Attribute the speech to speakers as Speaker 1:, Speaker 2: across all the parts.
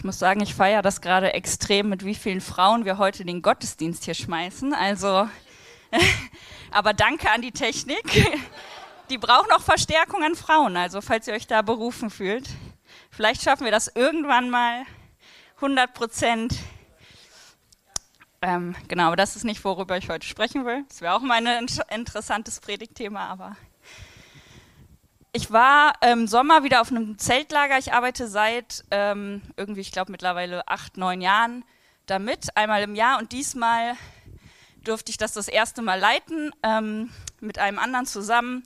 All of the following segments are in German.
Speaker 1: Ich muss sagen, ich feiere das gerade extrem, mit wie vielen Frauen wir heute den Gottesdienst hier schmeißen. Also, aber danke an die Technik. Die braucht noch Verstärkung an Frauen. Also, falls ihr euch da berufen fühlt, vielleicht schaffen wir das irgendwann mal 100 Prozent. Ähm, genau, aber das ist nicht, worüber ich heute sprechen will. Das wäre auch mal ein interessantes Predigtthema, aber ich war im Sommer wieder auf einem Zeltlager. Ich arbeite seit ähm, irgendwie, ich glaube, mittlerweile acht, neun Jahren damit, einmal im Jahr. Und diesmal durfte ich das das erste Mal leiten ähm, mit einem anderen zusammen.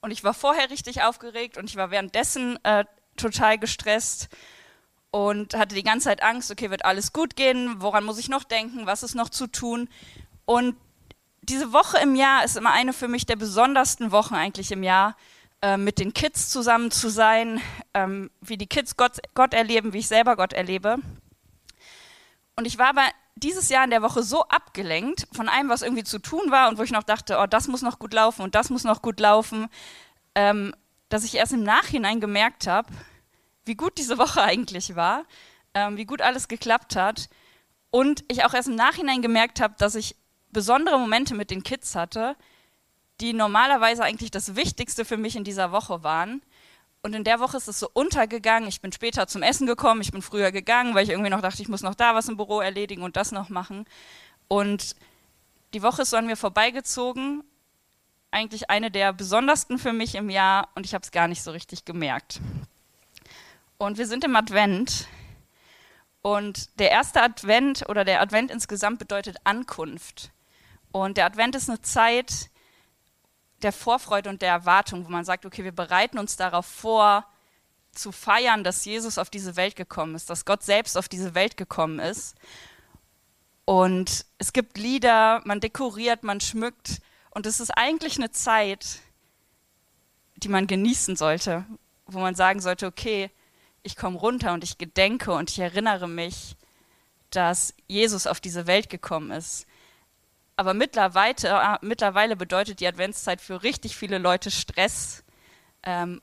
Speaker 1: Und ich war vorher richtig aufgeregt und ich war währenddessen äh, total gestresst und hatte die ganze Zeit Angst, okay, wird alles gut gehen, woran muss ich noch denken, was ist noch zu tun. Und diese Woche im Jahr ist immer eine für mich der besondersten Wochen eigentlich im Jahr, äh, mit den Kids zusammen zu sein, ähm, wie die Kids Gott, Gott erleben, wie ich selber Gott erlebe. Und ich war aber dieses Jahr in der Woche so abgelenkt von allem, was irgendwie zu tun war und wo ich noch dachte, oh, das muss noch gut laufen und das muss noch gut laufen, ähm, dass ich erst im Nachhinein gemerkt habe, wie gut diese Woche eigentlich war, ähm, wie gut alles geklappt hat. Und ich auch erst im Nachhinein gemerkt habe, dass ich besondere Momente mit den Kids hatte, die normalerweise eigentlich das Wichtigste für mich in dieser Woche waren. Und in der Woche ist es so untergegangen. Ich bin später zum Essen gekommen, ich bin früher gegangen, weil ich irgendwie noch dachte, ich muss noch da was im Büro erledigen und das noch machen. Und die Woche ist so an mir vorbeigezogen. Eigentlich eine der besondersten für mich im Jahr und ich habe es gar nicht so richtig gemerkt. Und wir sind im Advent. Und der erste Advent oder der Advent insgesamt bedeutet Ankunft. Und der Advent ist eine Zeit, der Vorfreude und der Erwartung, wo man sagt, okay, wir bereiten uns darauf vor, zu feiern, dass Jesus auf diese Welt gekommen ist, dass Gott selbst auf diese Welt gekommen ist. Und es gibt Lieder, man dekoriert, man schmückt. Und es ist eigentlich eine Zeit, die man genießen sollte, wo man sagen sollte, okay, ich komme runter und ich gedenke und ich erinnere mich, dass Jesus auf diese Welt gekommen ist. Aber mittlerweile, äh, mittlerweile bedeutet die Adventszeit für richtig viele Leute Stress. Ähm,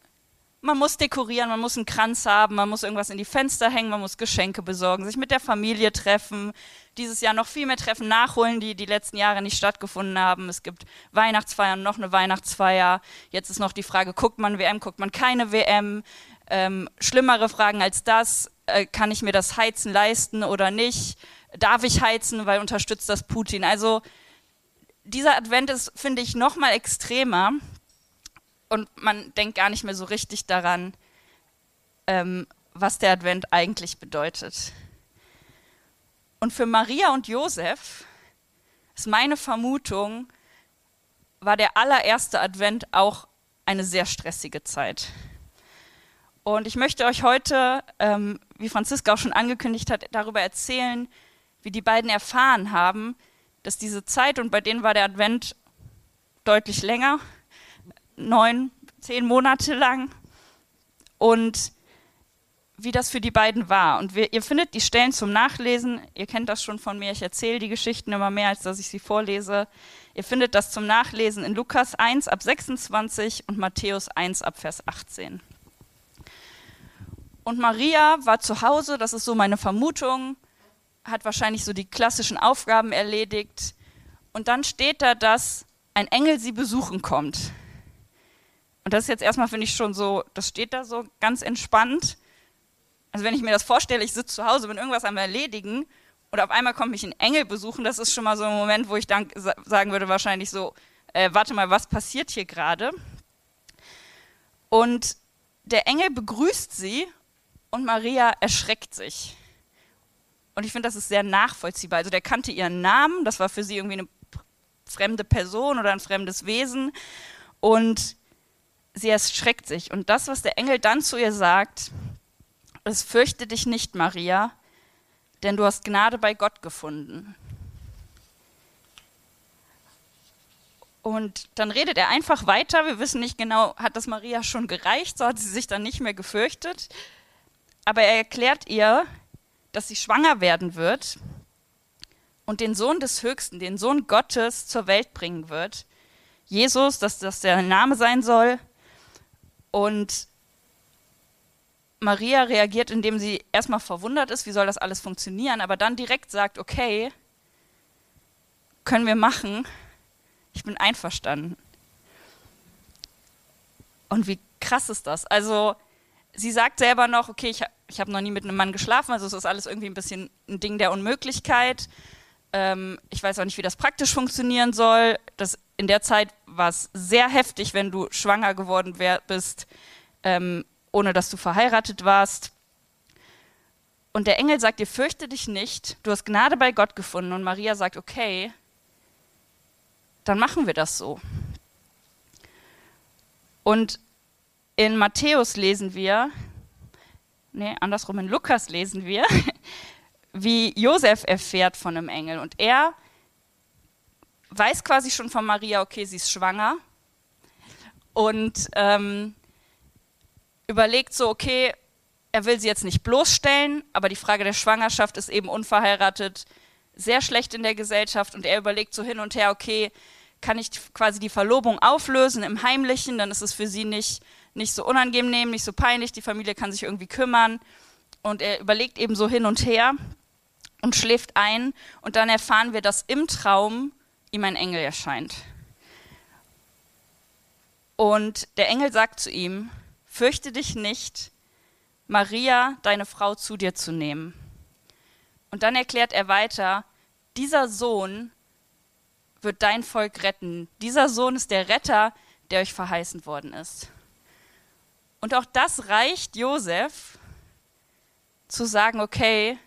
Speaker 1: man muss dekorieren, man muss einen Kranz haben, man muss irgendwas in die Fenster hängen, man muss Geschenke besorgen, sich mit der Familie treffen, dieses Jahr noch viel mehr Treffen nachholen, die die letzten Jahre nicht stattgefunden haben. Es gibt Weihnachtsfeiern, noch eine Weihnachtsfeier. Jetzt ist noch die Frage, guckt man WM, guckt man keine WM? Ähm, schlimmere Fragen als das, äh, kann ich mir das Heizen leisten oder nicht? Darf ich heizen, weil unterstützt das Putin? Also dieser Advent ist, finde ich, noch mal extremer und man denkt gar nicht mehr so richtig daran, ähm, was der Advent eigentlich bedeutet. Und für Maria und Josef ist meine Vermutung, war der allererste Advent auch eine sehr stressige Zeit. Und ich möchte euch heute, ähm, wie Franziska auch schon angekündigt hat, darüber erzählen, wie die beiden erfahren haben, dass diese Zeit, und bei denen war der Advent deutlich länger, neun, zehn Monate lang, und wie das für die beiden war. Und wir, ihr findet die Stellen zum Nachlesen, ihr kennt das schon von mir, ich erzähle die Geschichten immer mehr, als dass ich sie vorlese. Ihr findet das zum Nachlesen in Lukas 1 ab 26 und Matthäus 1 ab Vers 18. Und Maria war zu Hause, das ist so meine Vermutung, hat wahrscheinlich so die klassischen Aufgaben erledigt. Und dann steht da, dass ein Engel sie besuchen kommt. Und das ist jetzt erstmal, finde ich, schon so, das steht da so ganz entspannt. Also wenn ich mir das vorstelle, ich sitze zu Hause, bin irgendwas am Erledigen und auf einmal kommt mich ein Engel besuchen, das ist schon mal so ein Moment, wo ich dann sagen würde, wahrscheinlich so, äh, warte mal, was passiert hier gerade? Und der Engel begrüßt sie und Maria erschreckt sich. Und ich finde, das ist sehr nachvollziehbar. Also der kannte ihren Namen, das war für sie irgendwie eine fremde Person oder ein fremdes Wesen. Und sie erschreckt sich. Und das, was der Engel dann zu ihr sagt, ist, fürchte dich nicht, Maria, denn du hast Gnade bei Gott gefunden. Und dann redet er einfach weiter. Wir wissen nicht genau, hat das Maria schon gereicht, so hat sie sich dann nicht mehr gefürchtet. Aber er erklärt ihr, dass sie schwanger werden wird und den Sohn des Höchsten, den Sohn Gottes zur Welt bringen wird. Jesus, dass das der Name sein soll. Und Maria reagiert, indem sie erstmal verwundert ist, wie soll das alles funktionieren, aber dann direkt sagt, okay, können wir machen, ich bin einverstanden. Und wie krass ist das? Also sie sagt selber noch, okay, ich, ich habe noch nie mit einem Mann geschlafen, also es ist alles irgendwie ein bisschen ein Ding der Unmöglichkeit. Ähm, ich weiß auch nicht, wie das praktisch funktionieren soll. Das, in der Zeit war es sehr heftig, wenn du schwanger geworden wär, bist, ähm, ohne dass du verheiratet warst. Und der Engel sagt dir, fürchte dich nicht, du hast Gnade bei Gott gefunden. Und Maria sagt, okay, dann machen wir das so. Und in Matthäus lesen wir, nee, andersrum in Lukas lesen wir, wie Josef erfährt von einem Engel. Und er weiß quasi schon von Maria, okay, sie ist schwanger. Und ähm, überlegt so, okay, er will sie jetzt nicht bloßstellen, aber die Frage der Schwangerschaft ist eben unverheiratet sehr schlecht in der Gesellschaft. Und er überlegt so hin und her, okay, kann ich quasi die Verlobung auflösen im Heimlichen, dann ist es für sie nicht, nicht so unangenehm, nicht so peinlich, die Familie kann sich irgendwie kümmern. Und er überlegt eben so hin und her und schläft ein und dann erfahren wir, dass im Traum ihm ein Engel erscheint. Und der Engel sagt zu ihm, fürchte dich nicht, Maria, deine Frau, zu dir zu nehmen. Und dann erklärt er weiter, dieser Sohn wird dein Volk retten. Dieser Sohn ist der Retter, der euch verheißen worden ist. Und auch das reicht Josef zu sagen, okay,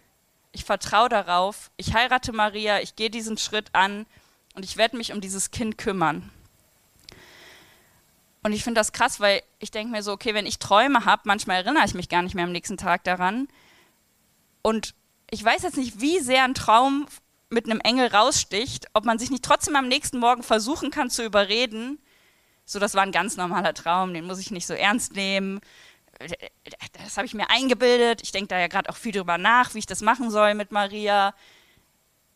Speaker 1: ich vertraue darauf, ich heirate Maria, ich gehe diesen Schritt an und ich werde mich um dieses Kind kümmern. Und ich finde das krass, weil ich denke mir so, okay, wenn ich Träume habe, manchmal erinnere ich mich gar nicht mehr am nächsten Tag daran. Und ich weiß jetzt nicht, wie sehr ein Traum mit einem Engel raussticht, ob man sich nicht trotzdem am nächsten Morgen versuchen kann zu überreden, so das war ein ganz normaler Traum, den muss ich nicht so ernst nehmen. Das habe ich mir eingebildet. Ich denke da ja gerade auch viel drüber nach, wie ich das machen soll mit Maria.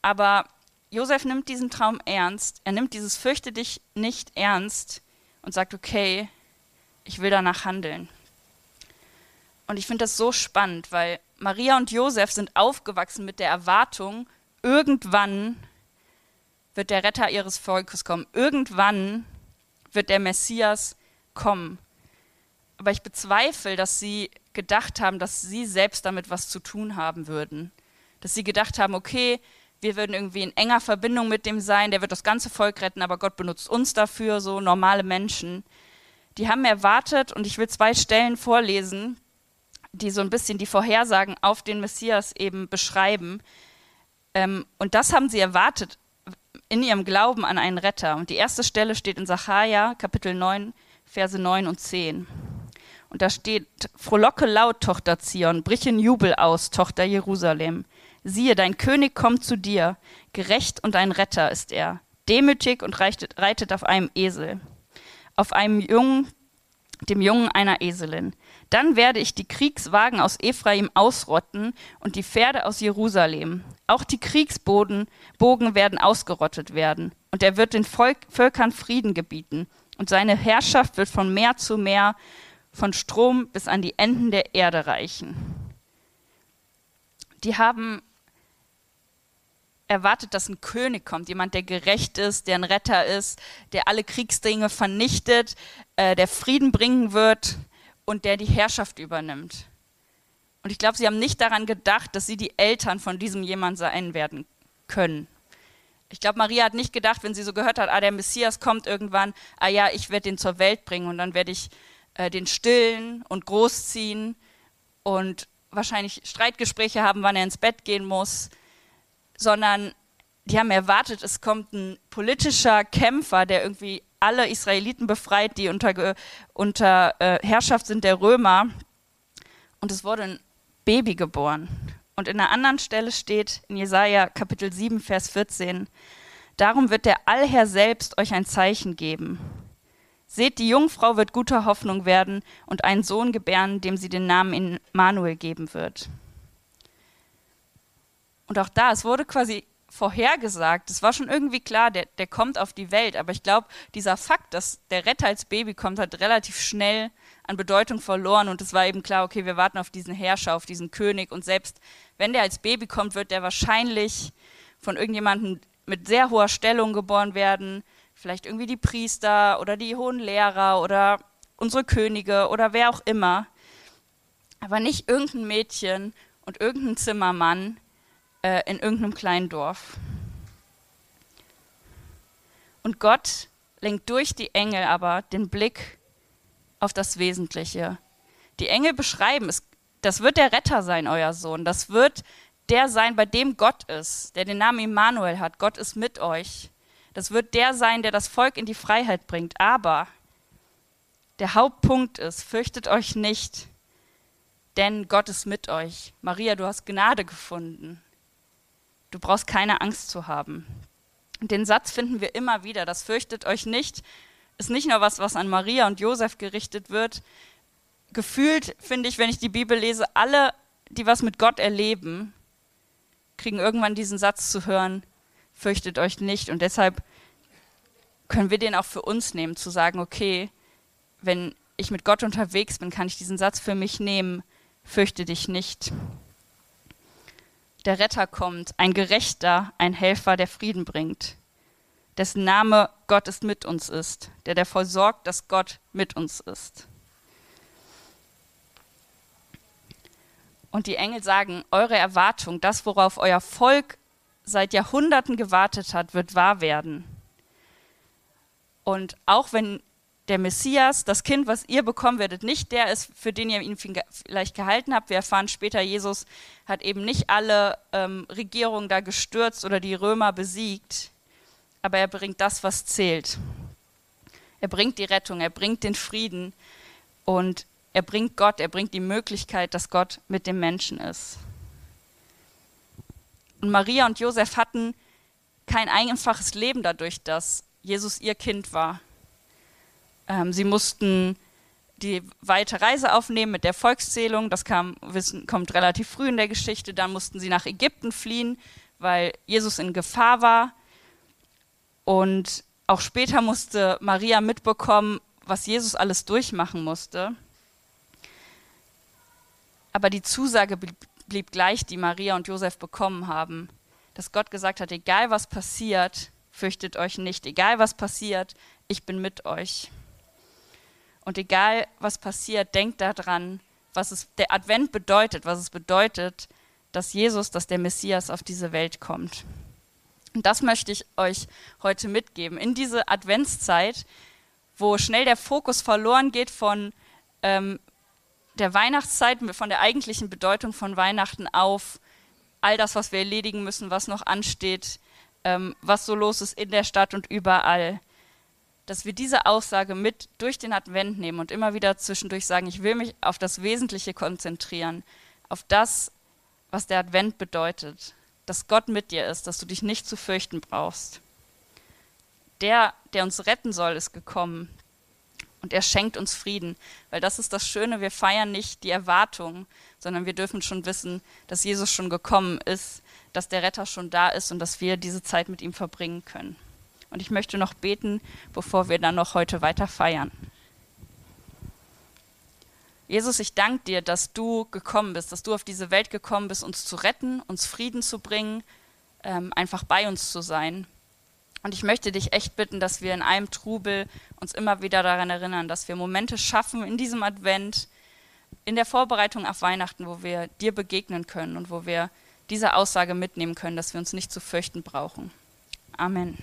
Speaker 1: Aber Josef nimmt diesen Traum ernst. Er nimmt dieses Fürchte dich nicht ernst und sagt, okay, ich will danach handeln. Und ich finde das so spannend, weil Maria und Josef sind aufgewachsen mit der Erwartung, irgendwann wird der Retter ihres Volkes kommen. Irgendwann wird der Messias kommen. Aber ich bezweifle, dass sie gedacht haben, dass sie selbst damit was zu tun haben würden. Dass sie gedacht haben, okay, wir würden irgendwie in enger Verbindung mit dem sein, der wird das ganze Volk retten, aber Gott benutzt uns dafür, so normale Menschen. Die haben erwartet, und ich will zwei Stellen vorlesen, die so ein bisschen die Vorhersagen auf den Messias eben beschreiben. Ähm, und das haben sie erwartet in ihrem Glauben an einen Retter. Und die erste Stelle steht in Sacharja, Kapitel 9, Verse 9 und 10. Und da steht, Frohlocke laut, Tochter Zion, brich in Jubel aus, Tochter Jerusalem. Siehe, dein König kommt zu dir, gerecht und ein Retter ist er, demütig und reitet, reitet auf einem Esel, auf einem Jungen, dem Jungen einer Eselin. Dann werde ich die Kriegswagen aus Ephraim ausrotten und die Pferde aus Jerusalem. Auch die Kriegsbogen Bogen werden ausgerottet werden. Und er wird den Volk, Völkern Frieden gebieten. Und seine Herrschaft wird von Meer zu Meer, von Strom bis an die Enden der Erde reichen. Die haben erwartet, dass ein König kommt, jemand, der gerecht ist, der ein Retter ist, der alle Kriegsdinge vernichtet, äh, der Frieden bringen wird und der die Herrschaft übernimmt. Und ich glaube, sie haben nicht daran gedacht, dass sie die Eltern von diesem jemand sein werden können. Ich glaube, Maria hat nicht gedacht, wenn sie so gehört hat, ah, der Messias kommt irgendwann, ah ja, ich werde den zur Welt bringen und dann werde ich äh, den stillen und großziehen und wahrscheinlich Streitgespräche haben, wann er ins Bett gehen muss, sondern die haben erwartet, es kommt ein politischer Kämpfer, der irgendwie alle Israeliten befreit, die unter, unter äh, Herrschaft sind der Römer. Und es wurde ein Baby geboren. Und in einer anderen Stelle steht in Jesaja Kapitel 7, Vers 14: Darum wird der Allherr selbst euch ein Zeichen geben. Seht, die Jungfrau wird guter Hoffnung werden und einen Sohn gebären, dem sie den Namen Immanuel geben wird. Und auch da, es wurde quasi vorhergesagt. Es war schon irgendwie klar, der, der kommt auf die Welt. Aber ich glaube, dieser Fakt, dass der Retter als Baby kommt, hat relativ schnell an Bedeutung verloren. Und es war eben klar, okay, wir warten auf diesen Herrscher, auf diesen König. Und selbst wenn der als Baby kommt, wird der wahrscheinlich von irgendjemandem mit sehr hoher Stellung geboren werden. Vielleicht irgendwie die Priester oder die hohen Lehrer oder unsere Könige oder wer auch immer. Aber nicht irgendein Mädchen und irgendein Zimmermann, äh, in irgendeinem kleinen Dorf. Und Gott lenkt durch die Engel aber den Blick auf das Wesentliche. Die Engel beschreiben es, das wird der Retter sein, euer Sohn. Das wird der sein, bei dem Gott ist, der den Namen Immanuel hat. Gott ist mit euch. Das wird der sein, der das Volk in die Freiheit bringt. Aber der Hauptpunkt ist, fürchtet euch nicht, denn Gott ist mit euch. Maria, du hast Gnade gefunden. Du brauchst keine Angst zu haben. Den Satz finden wir immer wieder, das fürchtet euch nicht, ist nicht nur was, was an Maria und Josef gerichtet wird. Gefühlt finde ich, wenn ich die Bibel lese, alle, die was mit Gott erleben, kriegen irgendwann diesen Satz zu hören, fürchtet euch nicht. Und deshalb können wir den auch für uns nehmen, zu sagen, okay, wenn ich mit Gott unterwegs bin, kann ich diesen Satz für mich nehmen, fürchte dich nicht der Retter kommt, ein Gerechter, ein Helfer, der Frieden bringt, dessen Name Gott ist mit uns ist, der dafür sorgt, dass Gott mit uns ist. Und die Engel sagen, eure Erwartung, das, worauf euer Volk seit Jahrhunderten gewartet hat, wird wahr werden. Und auch wenn der Messias, das Kind, was ihr bekommen werdet, nicht der ist, für den ihr ihn vielleicht gehalten habt. Wir erfahren später, Jesus hat eben nicht alle ähm, Regierungen da gestürzt oder die Römer besiegt, aber er bringt das, was zählt. Er bringt die Rettung, er bringt den Frieden und er bringt Gott, er bringt die Möglichkeit, dass Gott mit dem Menschen ist. Und Maria und Josef hatten kein einfaches Leben dadurch, dass Jesus ihr Kind war. Ähm, sie mussten die weite Reise aufnehmen mit der Volkszählung. Das kam, wissen, kommt relativ früh in der Geschichte. Dann mussten sie nach Ägypten fliehen, weil Jesus in Gefahr war. Und auch später musste Maria mitbekommen, was Jesus alles durchmachen musste. Aber die Zusage blieb gleich, die Maria und Josef bekommen haben, dass Gott gesagt hat, egal was passiert, fürchtet euch nicht, egal was passiert, ich bin mit euch. Und egal, was passiert, denkt daran, was es der Advent bedeutet, was es bedeutet, dass Jesus, dass der Messias auf diese Welt kommt. Und das möchte ich euch heute mitgeben. In diese Adventszeit, wo schnell der Fokus verloren geht von ähm, der Weihnachtszeit, von der eigentlichen Bedeutung von Weihnachten auf all das, was wir erledigen müssen, was noch ansteht, ähm, was so los ist in der Stadt und überall dass wir diese Aussage mit durch den Advent nehmen und immer wieder zwischendurch sagen, ich will mich auf das Wesentliche konzentrieren, auf das, was der Advent bedeutet, dass Gott mit dir ist, dass du dich nicht zu fürchten brauchst. Der, der uns retten soll, ist gekommen und er schenkt uns Frieden, weil das ist das Schöne, wir feiern nicht die Erwartung, sondern wir dürfen schon wissen, dass Jesus schon gekommen ist, dass der Retter schon da ist und dass wir diese Zeit mit ihm verbringen können. Und ich möchte noch beten, bevor wir dann noch heute weiter feiern. Jesus, ich danke dir, dass du gekommen bist, dass du auf diese Welt gekommen bist, uns zu retten, uns Frieden zu bringen, ähm, einfach bei uns zu sein. Und ich möchte dich echt bitten, dass wir in einem Trubel uns immer wieder daran erinnern, dass wir Momente schaffen in diesem Advent, in der Vorbereitung auf Weihnachten, wo wir dir begegnen können und wo wir diese Aussage mitnehmen können, dass wir uns nicht zu fürchten brauchen. Amen.